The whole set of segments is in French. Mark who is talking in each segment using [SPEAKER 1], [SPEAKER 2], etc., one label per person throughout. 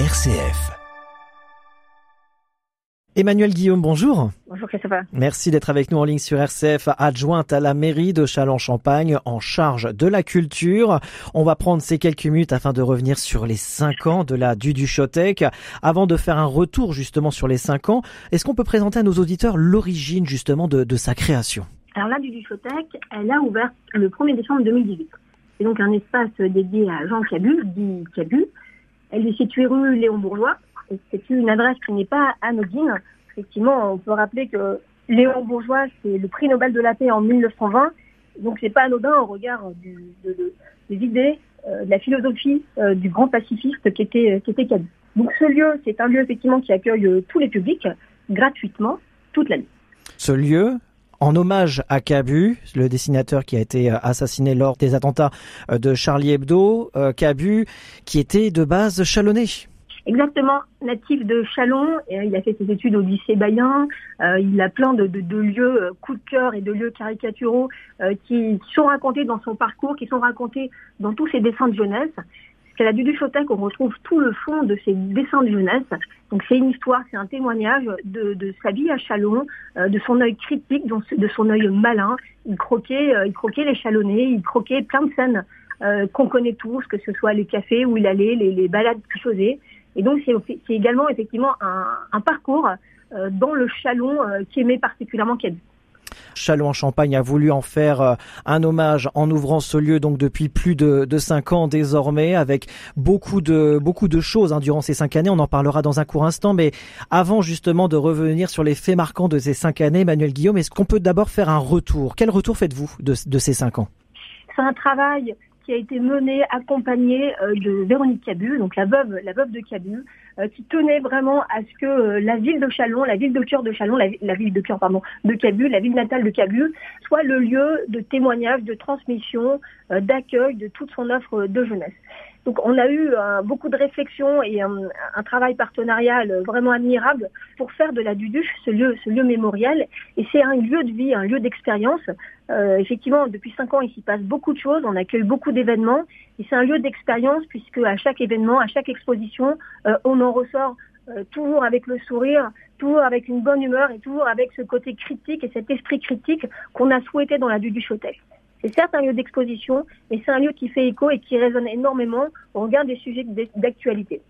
[SPEAKER 1] RCF.
[SPEAKER 2] Emmanuel Guillaume, bonjour.
[SPEAKER 3] Bonjour Christopher.
[SPEAKER 2] Merci d'être avec nous en ligne sur RCF, adjointe à la mairie de Châlons-Champagne en charge de la culture. On va prendre ces quelques minutes afin de revenir sur les cinq ans de la Duduchotec. Avant de faire un retour justement sur les cinq ans, est-ce qu'on peut présenter à nos auditeurs l'origine justement de, de sa création?
[SPEAKER 3] Alors la Duduchotec, elle a ouvert le 1er décembre 2018. C'est donc un espace dédié à Jean Cabu, dit Cabu. Elle est située rue Léon Bourgeois. C'est une adresse qui n'est pas anodine. Effectivement, on peut rappeler que Léon Bourgeois, c'est le prix Nobel de la paix en 1920. Donc c'est pas anodin au regard des idées, euh, de la philosophie euh, du grand pacifiste qui était, qui était. Donc ce lieu, c'est un lieu effectivement qui accueille euh, tous les publics gratuitement toute l'année.
[SPEAKER 2] Ce lieu, en hommage à Cabu, le dessinateur qui a été assassiné lors des attentats de Charlie Hebdo, Cabu qui était de base chalonné.
[SPEAKER 3] Exactement, natif de Chalon, il a fait ses études au lycée Bayen, euh, il a plein de, lieux euh, coup de cœur et de lieux caricaturaux euh, qui sont racontés dans son parcours, qui sont racontés dans tous ses dessins de jeunesse. C'est la Duduchotec, on retrouve tout le fond de ses dessins de jeunesse. Donc c'est une histoire, c'est un témoignage de, de, sa vie à Chalon, euh, de son œil critique, de son œil malin. Il croquait, il croquait les Chalonnais, il croquait plein de scènes qu'on connaît tous, que ce soit les cafés où il allait, les, les balades qu'il faisait. Et donc c'est également effectivement un, un parcours euh, dans le Chalon euh, qui aimait particulièrement Cabu.
[SPEAKER 2] Chalon en Champagne a voulu en faire euh, un hommage en ouvrant ce lieu donc depuis plus de, cinq ans désormais avec beaucoup de choses hein, durant ces cinq années. On en parlera dans un court instant, mais avant justement de revenir sur les faits marquants de ces cinq années, Emmanuel Guillaume, est-ce qu'on peut d'abord faire un retour? Quel retour faites-vous de, ces cinq ans?
[SPEAKER 3] C'est un travail qui a été menée, accompagnée euh, de Véronique Cabu, donc la veuve, la veuve de Cabu, qui tenait vraiment à ce que euh, la ville de Chalon, la ville de cœur de Chalon, la, ville de cœur pardon de Cabu, la ville natale de Cabu, soit le lieu de témoignage, de transmission, d'accueil de toute son offre de jeunesse. Donc on a eu euh, beaucoup de réflexions et un, un, travail partenarial vraiment admirable pour faire de la Duduche ce lieu, ce lieu mémorial. Et c'est un lieu de vie, un lieu d'expérience. Euh, effectivement, depuis cinq ans, il s'y passe beaucoup de choses. On accueille beaucoup d'événements et c'est un lieu d'expérience puisque à chaque événement, à chaque exposition, euh, on en ressort euh, toujours avec le sourire, toujours avec une bonne humeur et toujours avec ce côté critique et cet esprit critique qu'on a souhaité dans la Duduchotec. C'est certes un lieu d'exposition, mais c'est un lieu qui fait écho et qui résonne énormément au regard des sujets d'actualité.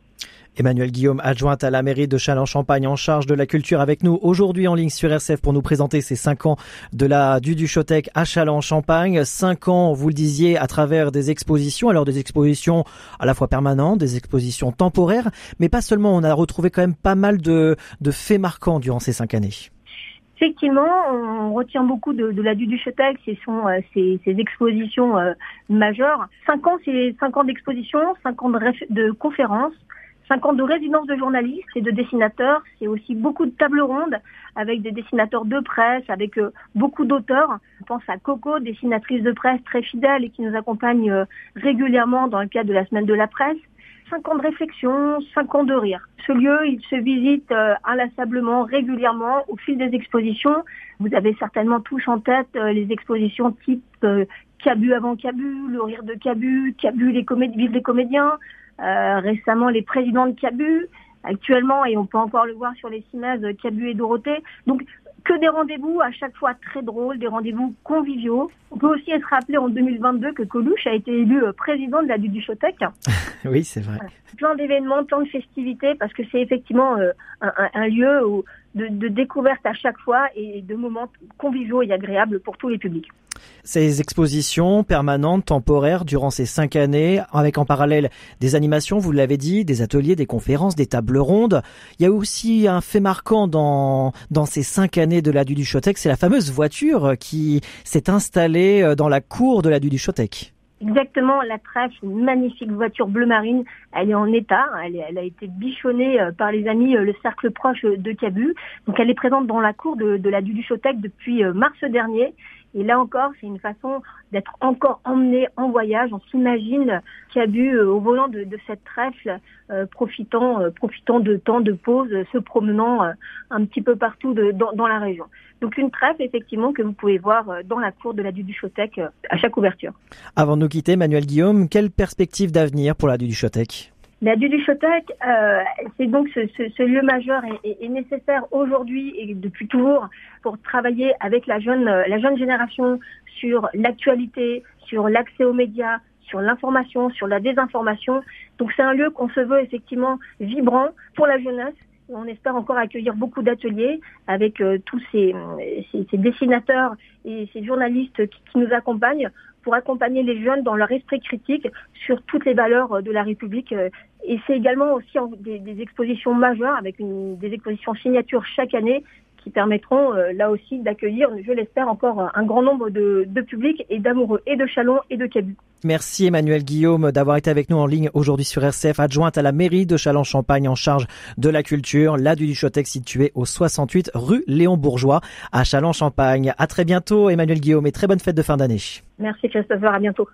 [SPEAKER 2] Emmanuel Guillaume, adjointe à la mairie de Châlons-Champagne en charge de la culture avec nous aujourd'hui en ligne sur RCF pour nous présenter ces cinq ans de la Duduchotec à Châlons-Champagne. Cinq ans, vous le disiez, à travers des expositions, alors des expositions à la fois permanentes, des expositions temporaires, mais pas seulement, on a retrouvé quand même pas mal de, de faits marquants durant ces cinq années.
[SPEAKER 3] Effectivement, on retient beaucoup de, de la Duduchotec, ce sont euh, ces, expositions euh, majeures. Cinq ans, c'est cinq ans d'exposition, cinq ans de, de conférences, cinq ans de résidence de journalistes et de dessinateurs. C'est aussi beaucoup de tables rondes avec des dessinateurs de presse, avec euh, beaucoup d'auteurs. On pense à Coco, dessinatrice de presse très fidèle et qui nous accompagne euh, régulièrement dans le cadre de la semaine de la presse cinq ans de réflexion, cinq ans de rire. Ce lieu, il se visite euh, inlassablement, régulièrement, au fil des expositions. Vous avez certainement tous en tête euh, les expositions type euh, Cabu avant Cabu, le rire de Cabu, Cabu les comédies, vive les comédiens, récemment les présidents de Cabu, actuellement, et on peut encore le voir sur les cinémas, Cabu et Dorothée. Donc que des rendez-vous à chaque fois très drôles, des rendez-vous conviviaux. On peut aussi être rappelé en 2022 que Coluche a été élu président de la Duduchotec.
[SPEAKER 2] oui, c'est vrai.
[SPEAKER 3] Plein d'événements, plein de festivités, parce que c'est effectivement euh, un, un, lieu où, de, de découverte à chaque fois et de moments conviviaux et agréables pour tous les publics.
[SPEAKER 2] Ces expositions permanentes, temporaires, durant ces cinq années, avec en parallèle des animations, vous l'avez dit, des ateliers, des conférences, des tables rondes. Il y a aussi un fait marquant dans, dans ces cinq années de la Duduchotec, c'est la fameuse voiture qui s'est installée dans la cour de la Duduchotec.
[SPEAKER 3] Exactement, la trèfle, une magnifique voiture bleu marine, elle est en état, elle, a été bichonnée par les amis, le cercle proche de Cabu. Donc elle est présente dans la cour de, de la Duduchotec depuis mars dernier. Et là encore, c'est une façon d'être encore emmené en voyage. On s'imagine Cabu euh, au volant de, cette trèfle, euh, profitant, euh, profitant de temps de pause, se promenant un petit peu partout dans, la région. Donc une trèfle, effectivement, que vous pouvez voir dans la cour de la Duduchotec à chaque ouverture.
[SPEAKER 2] Avant de nous quitter, Manuel Guillaume, quelle perspective d'avenir pour la Duduchotec
[SPEAKER 3] La Duduchotec, euh, c'est donc ce, lieu majeur et, nécessaire aujourd'hui et depuis toujours pour travailler avec la jeune, la jeune génération sur l'actualité, sur l'accès aux médias, sur l'information, sur la désinformation. Donc c'est un lieu qu'on se veut effectivement vibrant pour la jeunesse. On espère encore accueillir beaucoup d'ateliers avec euh, tous ces, ces, dessinateurs et ces journalistes qui, nous accompagnent pour accompagner les jeunes dans leur esprit critique sur toutes les valeurs de la République. Et c'est également aussi des, expositions majeures avec des expositions signatures chaque année qui permettront euh, là aussi d'accueillir, je l'espère, encore un grand nombre de, de publics et d'amoureux et de Chalon et de Cabu.
[SPEAKER 2] Merci Emmanuel Guillaume d'avoir été avec nous en ligne aujourd'hui sur RCF, adjointe à la mairie de Châlons-Champagne en charge de la culture, là du Duchotec situé au 68 rue Léon Bourgeois à Châlons-Champagne. À très bientôt Emmanuel Guillaume et très bonne fête de fin d'année.
[SPEAKER 3] Merci Christopher, à bientôt.